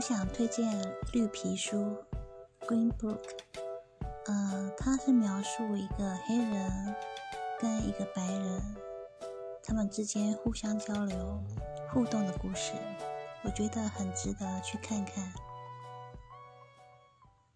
我想推荐绿皮书 green book 呃，它是描述一个黑人跟一个白人，他们之间互相交流、互动的故事，我觉得很值得去看看。